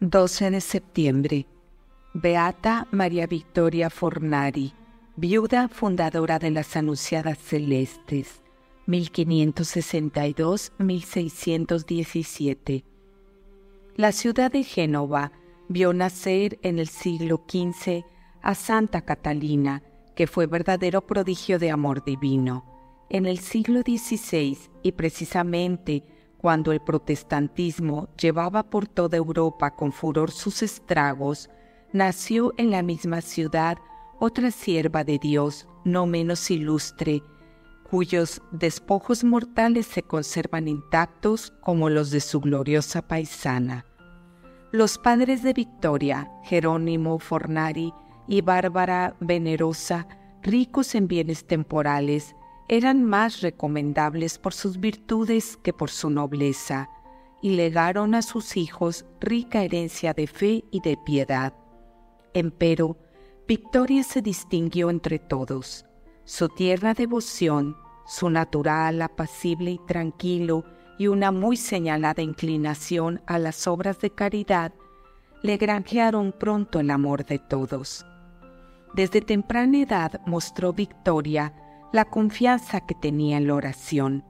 12 de septiembre. Beata María Victoria Fornari, viuda fundadora de las Anunciadas Celestes, 1562-1617. La ciudad de Génova vio nacer en el siglo XV a Santa Catalina, que fue verdadero prodigio de amor divino. En el siglo XVI, y precisamente cuando el protestantismo llevaba por toda Europa con furor sus estragos, nació en la misma ciudad otra sierva de Dios, no menos ilustre, cuyos despojos mortales se conservan intactos como los de su gloriosa paisana. Los padres de Victoria, Jerónimo Fornari y Bárbara Venerosa, ricos en bienes temporales, eran más recomendables por sus virtudes que por su nobleza, y legaron a sus hijos rica herencia de fe y de piedad. Empero, Victoria se distinguió entre todos. Su tierna devoción, su natural, apacible y tranquilo, y una muy señalada inclinación a las obras de caridad, le granjearon pronto el amor de todos. Desde temprana edad mostró Victoria la confianza que tenía en la oración.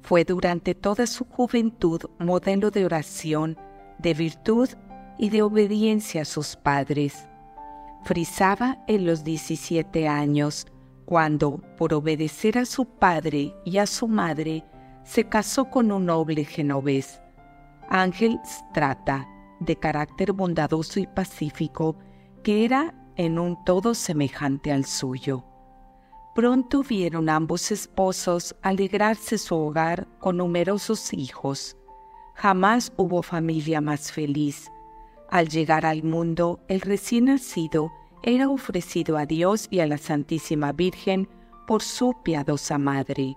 Fue durante toda su juventud modelo de oración, de virtud y de obediencia a sus padres. Frisaba en los 17 años, cuando, por obedecer a su padre y a su madre, se casó con un noble genovés, Ángel Strata, de carácter bondadoso y pacífico, que era en un todo semejante al suyo. Pronto vieron ambos esposos alegrarse su hogar con numerosos hijos. Jamás hubo familia más feliz. Al llegar al mundo, el recién nacido era ofrecido a Dios y a la Santísima Virgen por su piadosa madre.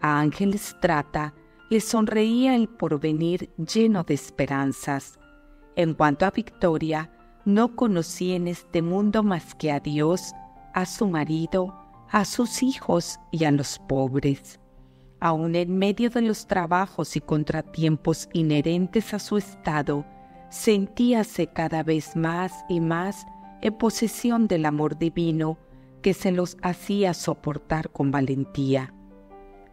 A Ángel Strata le sonreía el porvenir lleno de esperanzas. En cuanto a Victoria, no conocía en este mundo más que a Dios, a su marido, a sus hijos y a los pobres. Aun en medio de los trabajos y contratiempos inherentes a su estado, sentíase cada vez más y más en posesión del amor divino que se los hacía soportar con valentía.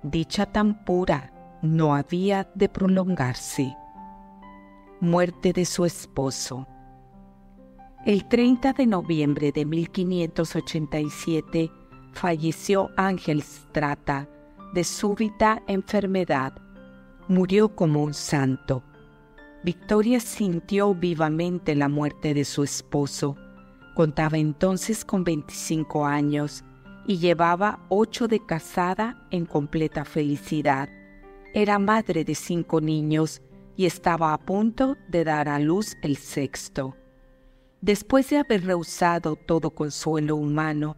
Dicha tan pura no había de prolongarse. Muerte de su esposo. El 30 de noviembre de 1587 falleció Ángel Strata de súbita enfermedad. Murió como un santo. Victoria sintió vivamente la muerte de su esposo. Contaba entonces con 25 años y llevaba ocho de casada en completa felicidad. Era madre de cinco niños y estaba a punto de dar a luz el sexto. Después de haber rehusado todo consuelo humano,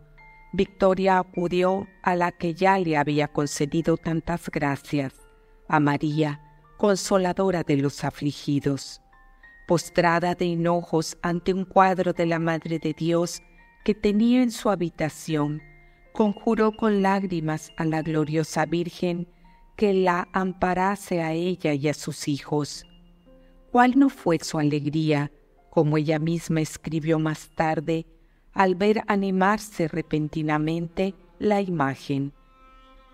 Victoria acudió a la que ya le había concedido tantas gracias, a María, consoladora de los afligidos. Postrada de enojos ante un cuadro de la Madre de Dios que tenía en su habitación, conjuró con lágrimas a la gloriosa Virgen que la amparase a ella y a sus hijos. ¿Cuál no fue su alegría como ella misma escribió más tarde, al ver animarse repentinamente la imagen.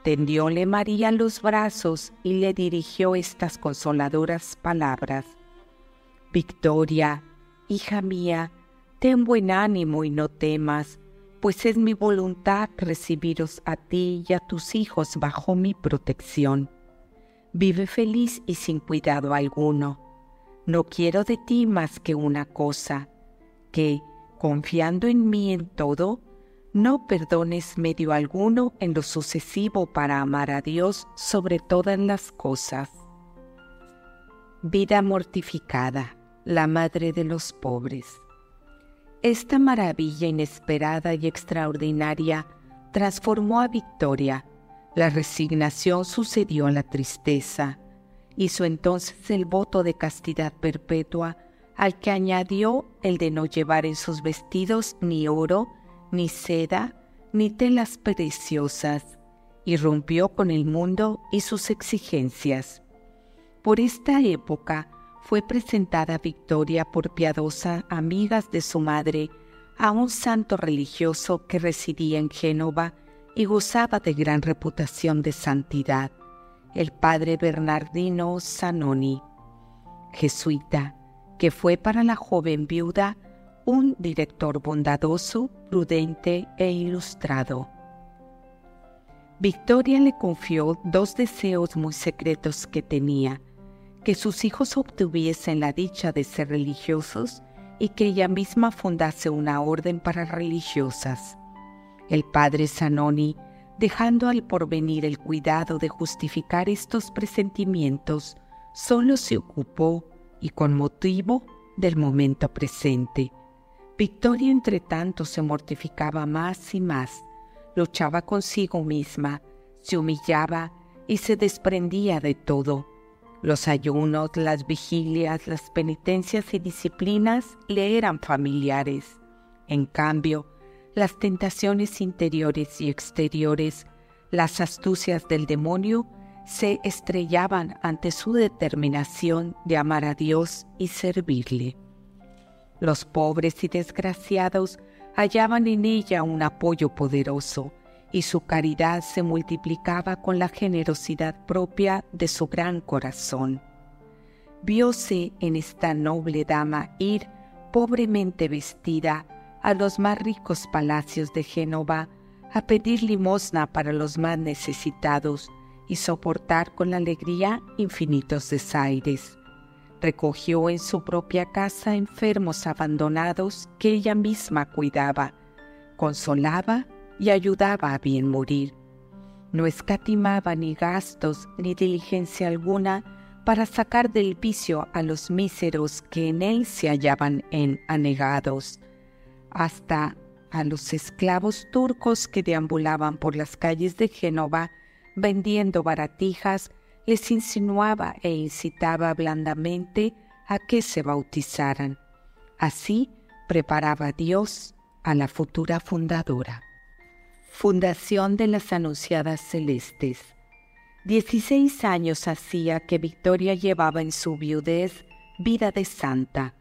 Tendióle María los brazos y le dirigió estas consoladoras palabras. Victoria, hija mía, ten buen ánimo y no temas, pues es mi voluntad recibiros a ti y a tus hijos bajo mi protección. Vive feliz y sin cuidado alguno no quiero de ti más que una cosa, que, confiando en mí en todo, no perdones medio alguno en lo sucesivo para amar a Dios sobre todas las cosas. Vida mortificada, la madre de los pobres. Esta maravilla inesperada y extraordinaria transformó a Victoria. La resignación sucedió a la tristeza Hizo entonces el voto de castidad perpetua, al que añadió el de no llevar en sus vestidos ni oro, ni seda, ni telas preciosas, y rompió con el mundo y sus exigencias. Por esta época fue presentada Victoria por piadosa amigas de su madre a un santo religioso que residía en Génova y gozaba de gran reputación de santidad, el padre Bernardino Zanoni, jesuita, que fue para la joven viuda un director bondadoso, prudente e ilustrado. Victoria le confió dos deseos muy secretos que tenía, que sus hijos obtuviesen la dicha de ser religiosos y que ella misma fundase una orden para religiosas. El padre Zanoni, dejando al porvenir el cuidado de justificar estos presentimientos, solo se ocupó, y con motivo, del momento presente. Victoria, entre tanto, se mortificaba más y más, luchaba consigo misma, se humillaba y se desprendía de todo. Los ayunos, las vigilias, las penitencias y disciplinas le eran familiares. En cambio, las tentaciones interiores y exteriores, las astucias del demonio, se estrellaban ante su determinación de amar a Dios y servirle. Los pobres y desgraciados hallaban en ella un apoyo poderoso y su caridad se multiplicaba con la generosidad propia de su gran corazón. Vióse en esta noble dama ir pobremente vestida a los más ricos palacios de Génova a pedir limosna para los más necesitados y soportar con alegría infinitos desaires recogió en su propia casa enfermos abandonados que ella misma cuidaba, consolaba y ayudaba a bien morir. No escatimaba ni gastos ni diligencia alguna para sacar del vicio a los míseros que en él se hallaban en anegados, hasta a los esclavos turcos que deambulaban por las calles de Génova vendiendo baratijas les insinuaba e incitaba blandamente a que se bautizaran. Así preparaba Dios a la futura fundadora. Fundación de las Anunciadas Celestes. Dieciséis años hacía que Victoria llevaba en su viudez vida de santa.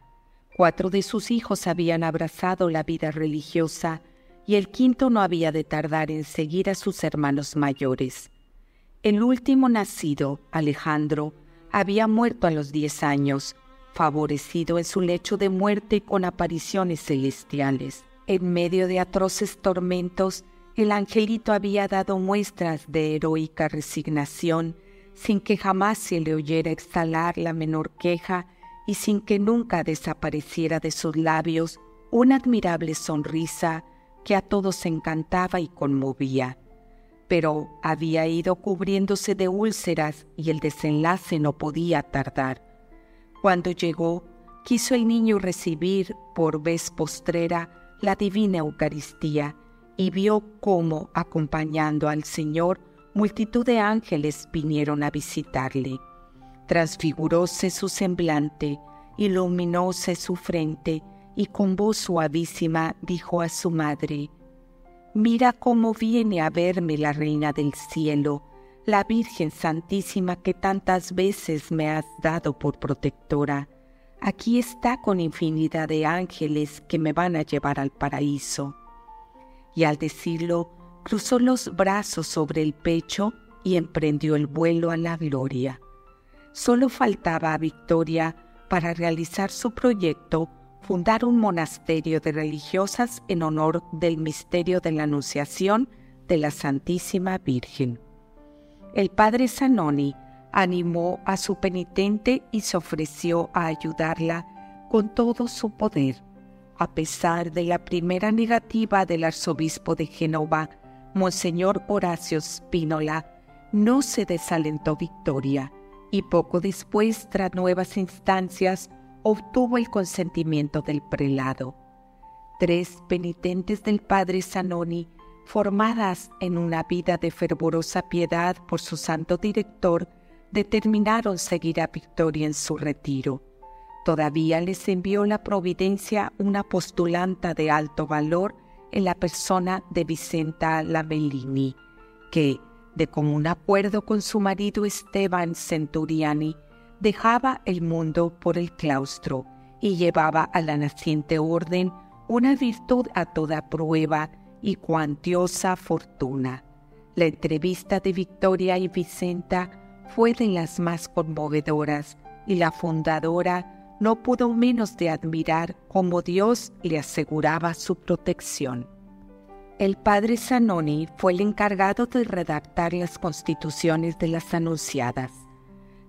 Cuatro de sus hijos habían abrazado la vida religiosa y el quinto no había de tardar en seguir a sus hermanos mayores. El último nacido, Alejandro, había muerto a los diez años, favorecido en su lecho de muerte con apariciones celestiales. En medio de atroces tormentos, el angelito había dado muestras de heroica resignación, sin que jamás se le oyera exhalar la menor queja y sin que nunca desapareciera de sus labios una admirable sonrisa que a todos encantaba y conmovía pero había ido cubriéndose de úlceras y el desenlace no podía tardar. Cuando llegó, quiso el niño recibir por vez postrera la divina Eucaristía y vio cómo, acompañando al Señor, multitud de ángeles vinieron a visitarle. Transfiguróse su semblante, iluminóse su frente, y con voz suavísima dijo a su madre, Mira cómo viene a verme la Reina del Cielo, la Virgen Santísima que tantas veces me has dado por protectora. Aquí está con infinidad de ángeles que me van a llevar al paraíso. Y al decirlo, cruzó los brazos sobre el pecho y emprendió el vuelo a la gloria. Solo faltaba a Victoria para realizar su proyecto fundar un monasterio de religiosas en honor del misterio de la Anunciación de la Santísima Virgen. El padre Zanoni animó a su penitente y se ofreció a ayudarla con todo su poder. A pesar de la primera negativa del arzobispo de Génova, Monseñor Horacio Spínola, no se desalentó Victoria y poco después, tras nuevas instancias, obtuvo el consentimiento del prelado. Tres penitentes del padre Zanoni, formadas en una vida de fervorosa piedad por su santo director, determinaron seguir a Victoria en su retiro. Todavía les envió la providencia una postulanta de alto valor en la persona de Vicenta Lamellini, que, de común acuerdo con su marido Esteban Centuriani, dejaba el mundo por el claustro y llevaba a la naciente orden una virtud a toda prueba y cuantiosa fortuna. La entrevista de Victoria y Vicenta fue de las más conmovedoras y la fundadora no pudo menos de admirar cómo Dios le aseguraba su protección. El padre Zanoni fue el encargado de redactar las constituciones de las anunciadas.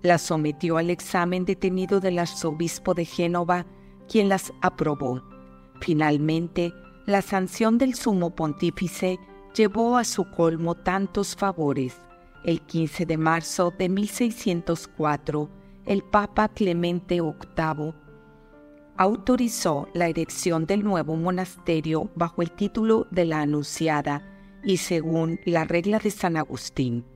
Las sometió al examen detenido del arzobispo de Génova, quien las aprobó. Finalmente, la sanción del sumo pontífice llevó a su colmo tantos favores. El 15 de marzo de 1604, el Papa Clemente VIII autorizó la erección del nuevo monasterio bajo el título de la Anunciada y según la regla de San Agustín.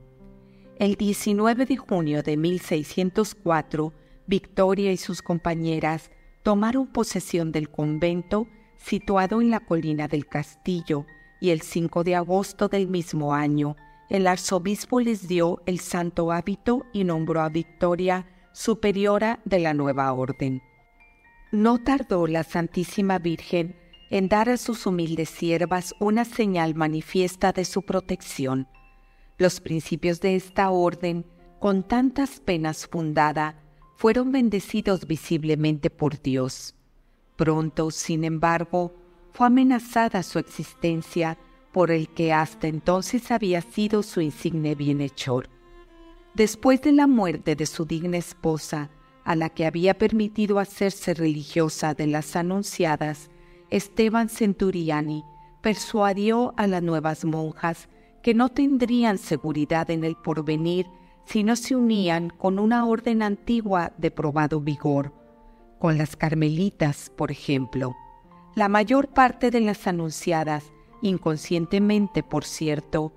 El 19 de junio de 1604, Victoria y sus compañeras tomaron posesión del convento situado en la colina del castillo y el 5 de agosto del mismo año, el arzobispo les dio el santo hábito y nombró a Victoria superiora de la nueva orden. No tardó la Santísima Virgen en dar a sus humildes siervas una señal manifiesta de su protección. Los principios de esta orden, con tantas penas fundada, fueron bendecidos visiblemente por Dios. Pronto, sin embargo, fue amenazada su existencia por el que hasta entonces había sido su insigne bienhechor. Después de la muerte de su digna esposa, a la que había permitido hacerse religiosa de las anunciadas, Esteban Centuriani persuadió a las nuevas monjas que no tendrían seguridad en el porvenir si no se unían con una orden antigua de probado vigor, con las carmelitas, por ejemplo. La mayor parte de las anunciadas, inconscientemente por cierto,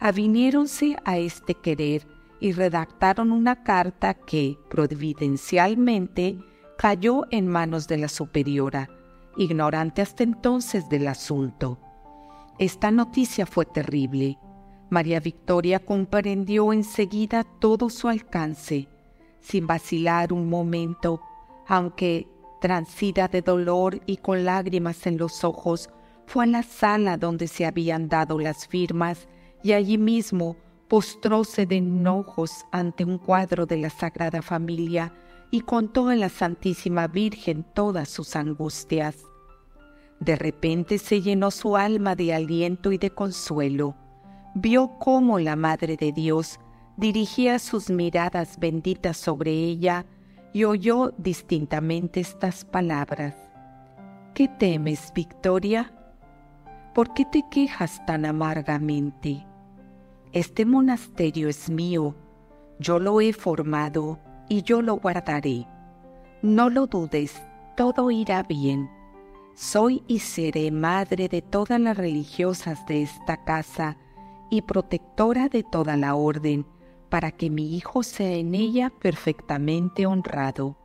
aviniéronse a este querer y redactaron una carta que, providencialmente, cayó en manos de la superiora, ignorante hasta entonces del asunto. Esta noticia fue terrible. María Victoria comprendió enseguida todo su alcance, sin vacilar un momento, aunque transida de dolor y con lágrimas en los ojos, fue a la sala donde se habían dado las firmas y allí mismo postróse de enojos ante un cuadro de la Sagrada Familia y contó a la Santísima Virgen todas sus angustias. De repente se llenó su alma de aliento y de consuelo. Vio cómo la Madre de Dios dirigía sus miradas benditas sobre ella y oyó distintamente estas palabras. ¿Qué temes, Victoria? ¿Por qué te quejas tan amargamente? Este monasterio es mío, yo lo he formado y yo lo guardaré. No lo dudes, todo irá bien. Soy y seré madre de todas las religiosas de esta casa y protectora de toda la orden, para que mi hijo sea en ella perfectamente honrado.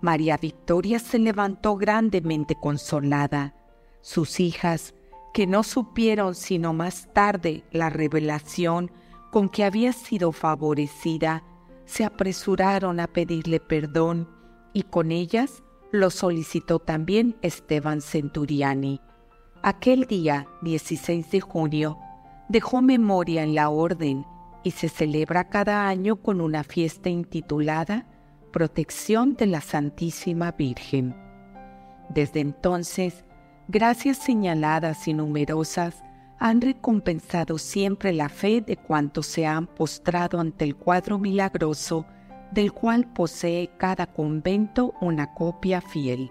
María Victoria se levantó grandemente consolada. Sus hijas, que no supieron sino más tarde la revelación con que había sido favorecida, se apresuraron a pedirle perdón y con ellas lo solicitó también Esteban Centuriani. Aquel día, 16 de junio, dejó memoria en la orden y se celebra cada año con una fiesta intitulada Protección de la Santísima Virgen. Desde entonces, gracias señaladas y numerosas han recompensado siempre la fe de cuantos se han postrado ante el cuadro milagroso del cual posee cada convento una copia fiel.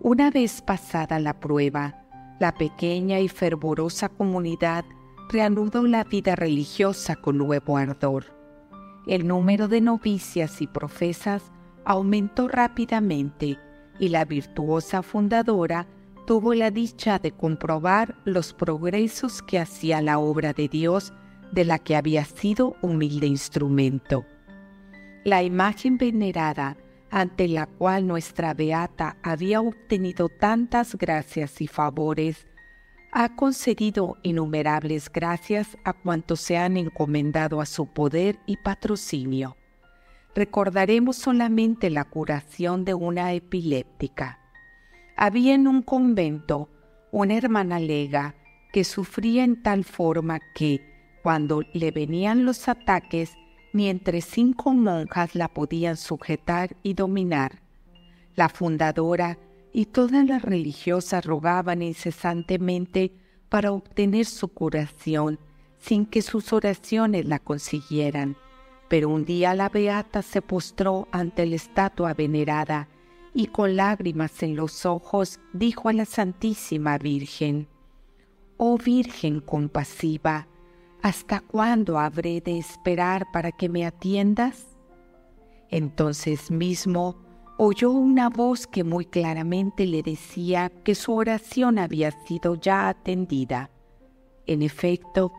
Una vez pasada la prueba, la pequeña y fervorosa comunidad reanudó la vida religiosa con nuevo ardor. El número de novicias y profesas aumentó rápidamente y la virtuosa fundadora tuvo la dicha de comprobar los progresos que hacía la obra de Dios de la que había sido humilde instrumento. La imagen venerada ante la cual nuestra beata había obtenido tantas gracias y favores, ha concedido innumerables gracias a cuantos se han encomendado a su poder y patrocinio. recordaremos solamente la curación de una epiléptica. Había en un convento una hermana lega que sufría en tal forma que, cuando le venían los ataques, ni entre cinco monjas la podían sujetar y dominar. La fundadora y todas las religiosas rogaban incesantemente para obtener su curación, sin que sus oraciones la consiguieran. Pero un día la beata se postró ante la estatua venerada y con lágrimas en los ojos dijo a la Santísima Virgen, Oh Virgen compasiva, ¿hasta cuándo habré de esperar para que me atiendas? Entonces mismo oyó una voz que muy claramente le decía que su oración había sido ya atendida. En efecto,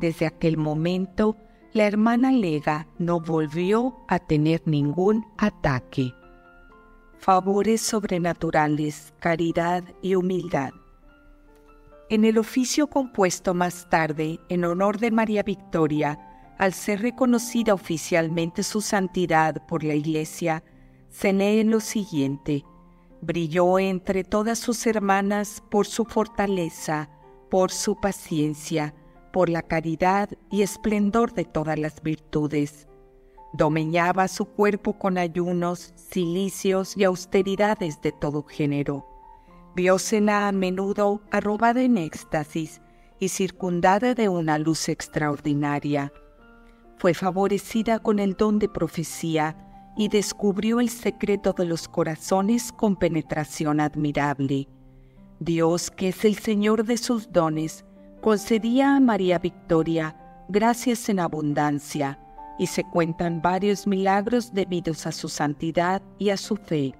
desde aquel momento, la hermana Lega no volvió a tener ningún ataque. Favores sobrenaturales, caridad y humildad. En el oficio compuesto más tarde en honor de María Victoria, al ser reconocida oficialmente su santidad por la Iglesia, se lee lo siguiente. Brilló entre todas sus hermanas por su fortaleza, por su paciencia, por la caridad y esplendor de todas las virtudes. Domeñaba su cuerpo con ayunos, cilicios y austeridades de todo género. Viósela a menudo arrobada en éxtasis y circundada de una luz extraordinaria. Fue favorecida con el don de profecía y descubrió el secreto de los corazones con penetración admirable. Dios, que es el Señor de sus dones, concedía a María Victoria gracias en abundancia, y se cuentan varios milagros debidos a su santidad y a su fe.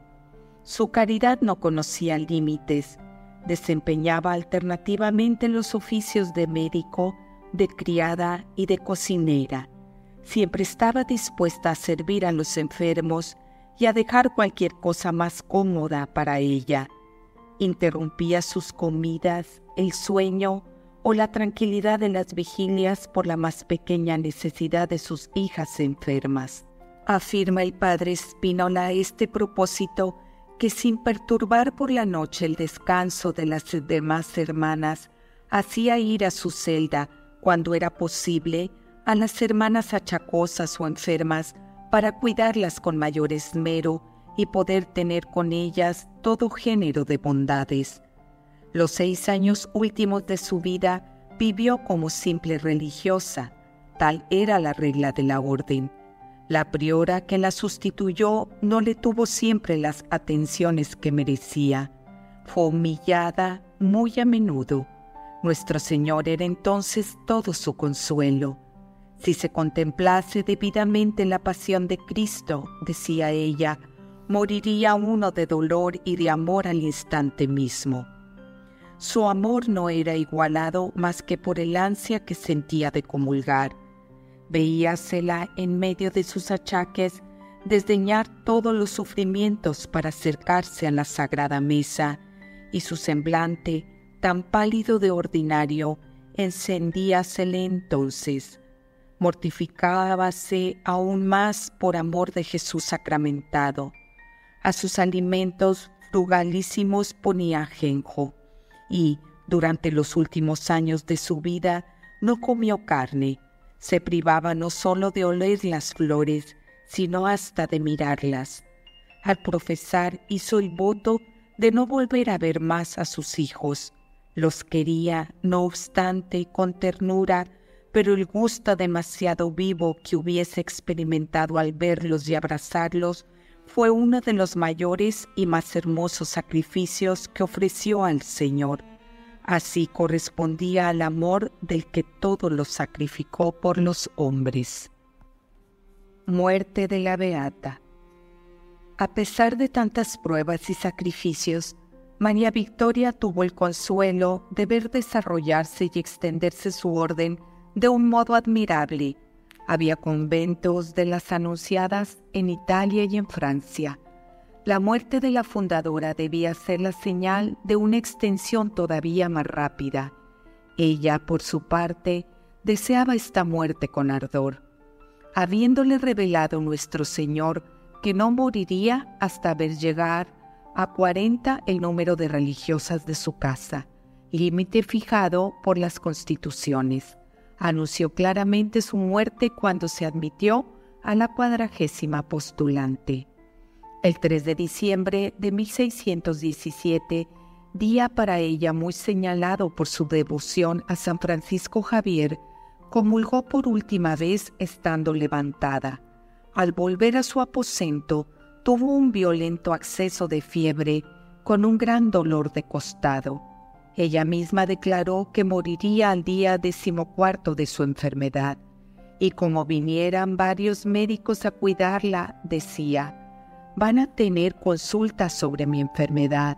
Su caridad no conocía límites, desempeñaba alternativamente los oficios de médico, de criada y de cocinera siempre estaba dispuesta a servir a los enfermos y a dejar cualquier cosa más cómoda para ella. Interrumpía sus comidas, el sueño o la tranquilidad de las vigilias por la más pequeña necesidad de sus hijas enfermas. Afirma el padre Spinola a este propósito que sin perturbar por la noche el descanso de las demás hermanas, hacía ir a su celda, cuando era posible, a las hermanas achacosas o enfermas para cuidarlas con mayor esmero y poder tener con ellas todo género de bondades. Los seis años últimos de su vida vivió como simple religiosa, tal era la regla de la orden. La priora que la sustituyó no le tuvo siempre las atenciones que merecía. Fue humillada muy a menudo. Nuestro Señor era entonces todo su consuelo si se contemplase debidamente la pasión de Cristo, decía ella, moriría uno de dolor y de amor al instante mismo. Su amor no era igualado más que por el ansia que sentía de comulgar. Veíasela en medio de sus achaques desdeñar todos los sufrimientos para acercarse a la sagrada mesa, y su semblante, tan pálido de ordinario, encendíasele entonces mortificábase aún más por amor de Jesús sacramentado. A sus alimentos frugalísimos ponía ajenjo y, durante los últimos años de su vida, no comió carne. Se privaba no solo de oler las flores, sino hasta de mirarlas. Al profesar hizo el voto de no volver a ver más a sus hijos. Los quería, no obstante, con ternura, pero el gusto demasiado vivo que hubiese experimentado al verlos y abrazarlos fue uno de los mayores y más hermosos sacrificios que ofreció al Señor. Así correspondía al amor del que todo lo sacrificó por los hombres. Muerte de la Beata. A pesar de tantas pruebas y sacrificios, María Victoria tuvo el consuelo de ver desarrollarse y extenderse su orden de un modo admirable. Había conventos de las anunciadas en Italia y en Francia. La muerte de la fundadora debía ser la señal de una extensión todavía más rápida. Ella, por su parte, deseaba esta muerte con ardor. habiéndole revelado nuestro Señor que no moriría hasta ver llegar a 40 el número de religiosas de su casa, límite fijado por las constituciones. Anunció claramente su muerte cuando se admitió a la cuadragésima postulante. El 3 de diciembre de 1617, día para ella muy señalado por su devoción a San Francisco Javier, comulgó por última vez estando levantada. Al volver a su aposento, tuvo un violento acceso de fiebre con un gran dolor de costado. Ella misma declaró que moriría al día decimocuarto de su enfermedad, y como vinieran varios médicos a cuidarla, decía, van a tener consultas sobre mi enfermedad,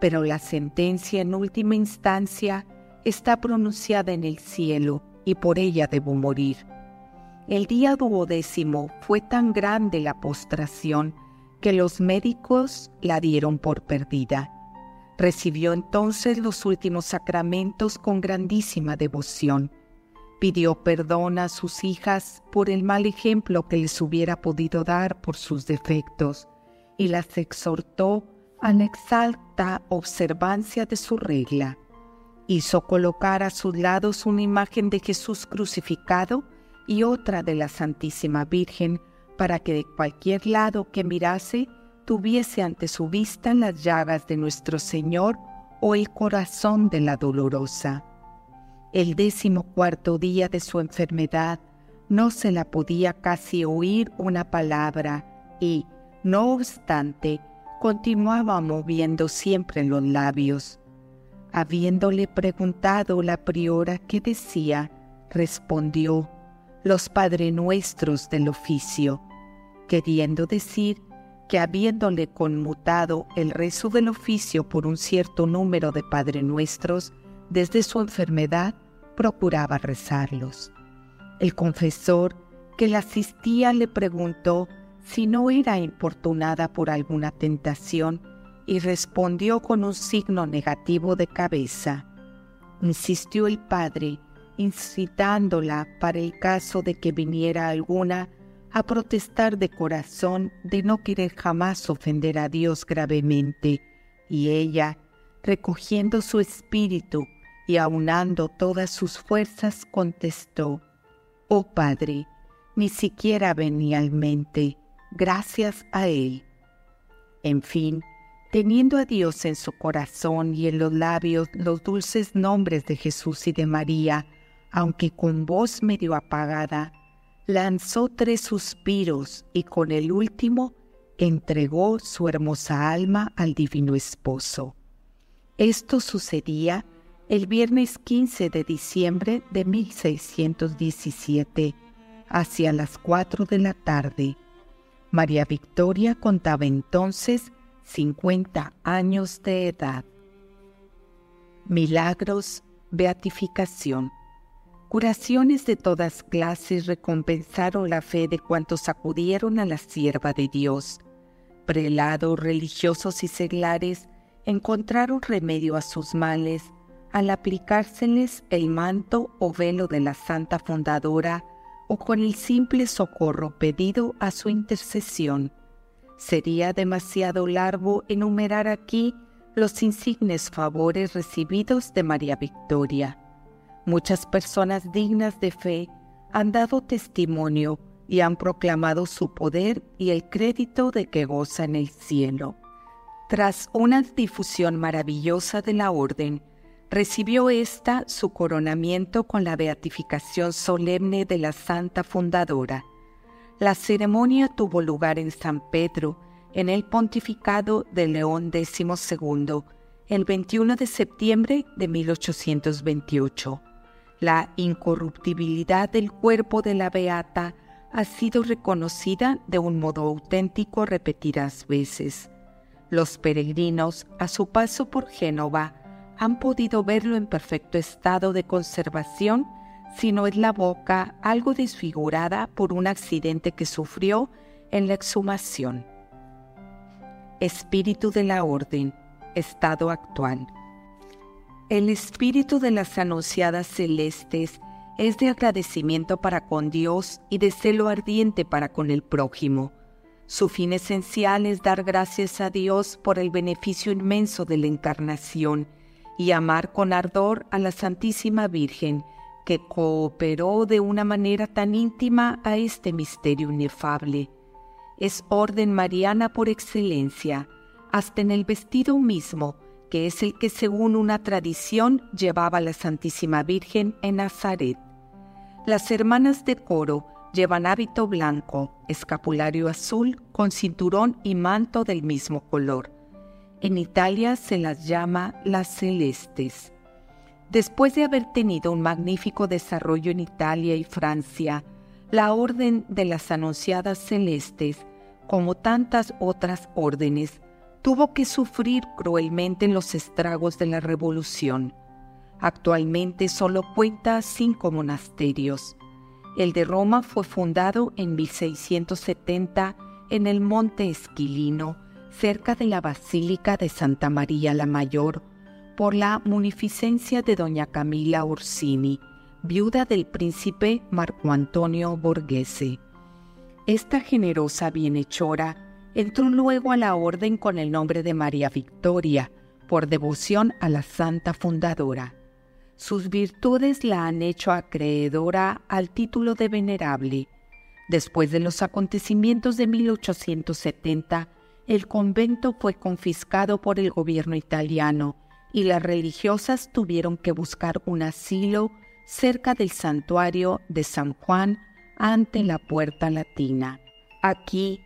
pero la sentencia en última instancia está pronunciada en el cielo y por ella debo morir. El día duodécimo fue tan grande la postración que los médicos la dieron por perdida. Recibió entonces los últimos sacramentos con grandísima devoción. Pidió perdón a sus hijas por el mal ejemplo que les hubiera podido dar por sus defectos y las exhortó a la exalta observancia de su regla. Hizo colocar a sus lados una imagen de Jesús crucificado y otra de la Santísima Virgen para que de cualquier lado que mirase tuviese ante su vista las llagas de nuestro Señor o el corazón de la dolorosa. El décimo cuarto día de su enfermedad no se la podía casi oír una palabra y, no obstante, continuaba moviendo siempre los labios. Habiéndole preguntado la priora qué decía, respondió, los Padre Nuestros del oficio, queriendo decir que habiéndole conmutado el rezo del oficio por un cierto número de Padre Nuestros, desde su enfermedad procuraba rezarlos. El confesor que la asistía le preguntó si no era importunada por alguna tentación y respondió con un signo negativo de cabeza. Insistió el padre, incitándola para el caso de que viniera alguna a protestar de corazón de no querer jamás ofender a Dios gravemente, y ella, recogiendo su espíritu y aunando todas sus fuerzas, contestó, Oh Padre, ni siquiera venía al mente, gracias a Él. En fin, teniendo a Dios en su corazón y en los labios los dulces nombres de Jesús y de María, aunque con voz medio apagada, lanzó tres suspiros y con el último entregó su hermosa alma al divino esposo. Esto sucedía el viernes 15 de diciembre de 1617, hacia las cuatro de la tarde, María Victoria contaba entonces 50 años de edad. Milagros, beatificación. Curaciones de todas clases recompensaron la fe de cuantos acudieron a la sierva de Dios. Prelados, religiosos y seglares encontraron remedio a sus males al aplicárseles el manto o velo de la Santa Fundadora o con el simple socorro pedido a su intercesión. Sería demasiado largo enumerar aquí los insignes favores recibidos de María Victoria. Muchas personas dignas de fe han dado testimonio y han proclamado su poder y el crédito de que goza en el cielo. Tras una difusión maravillosa de la orden, recibió ésta su coronamiento con la beatificación solemne de la Santa Fundadora. La ceremonia tuvo lugar en San Pedro, en el pontificado de León XII, el 21 de septiembre de 1828. La incorruptibilidad del cuerpo de la Beata ha sido reconocida de un modo auténtico repetidas veces. Los peregrinos, a su paso por Génova, han podido verlo en perfecto estado de conservación, sino es la boca algo desfigurada por un accidente que sufrió en la exhumación. Espíritu de la Orden, estado actual. El espíritu de las anunciadas celestes es de agradecimiento para con Dios y de celo ardiente para con el prójimo. Su fin esencial es dar gracias a Dios por el beneficio inmenso de la encarnación y amar con ardor a la Santísima Virgen, que cooperó de una manera tan íntima a este misterio inefable. Es orden mariana por excelencia, hasta en el vestido mismo, que es el que según una tradición llevaba la Santísima Virgen en Nazaret. Las hermanas de coro llevan hábito blanco, escapulario azul con cinturón y manto del mismo color. En Italia se las llama las celestes. Después de haber tenido un magnífico desarrollo en Italia y Francia, la Orden de las Anunciadas Celestes, como tantas otras órdenes, tuvo que sufrir cruelmente los estragos de la Revolución. Actualmente solo cuenta cinco monasterios. El de Roma fue fundado en 1670 en el Monte Esquilino, cerca de la Basílica de Santa María la Mayor, por la munificencia de doña Camila Orsini, viuda del príncipe Marco Antonio Borghese. Esta generosa bienhechora entró luego a la orden con el nombre de María Victoria, por devoción a la santa fundadora. Sus virtudes la han hecho acreedora al título de venerable. Después de los acontecimientos de 1870, el convento fue confiscado por el gobierno italiano y las religiosas tuvieron que buscar un asilo cerca del santuario de San Juan ante la puerta latina. Aquí,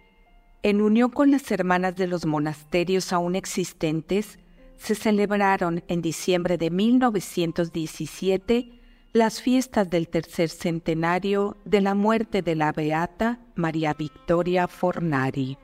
en unión con las hermanas de los monasterios aún existentes, se celebraron en diciembre de 1917 las fiestas del tercer centenario de la muerte de la beata María Victoria Fornari.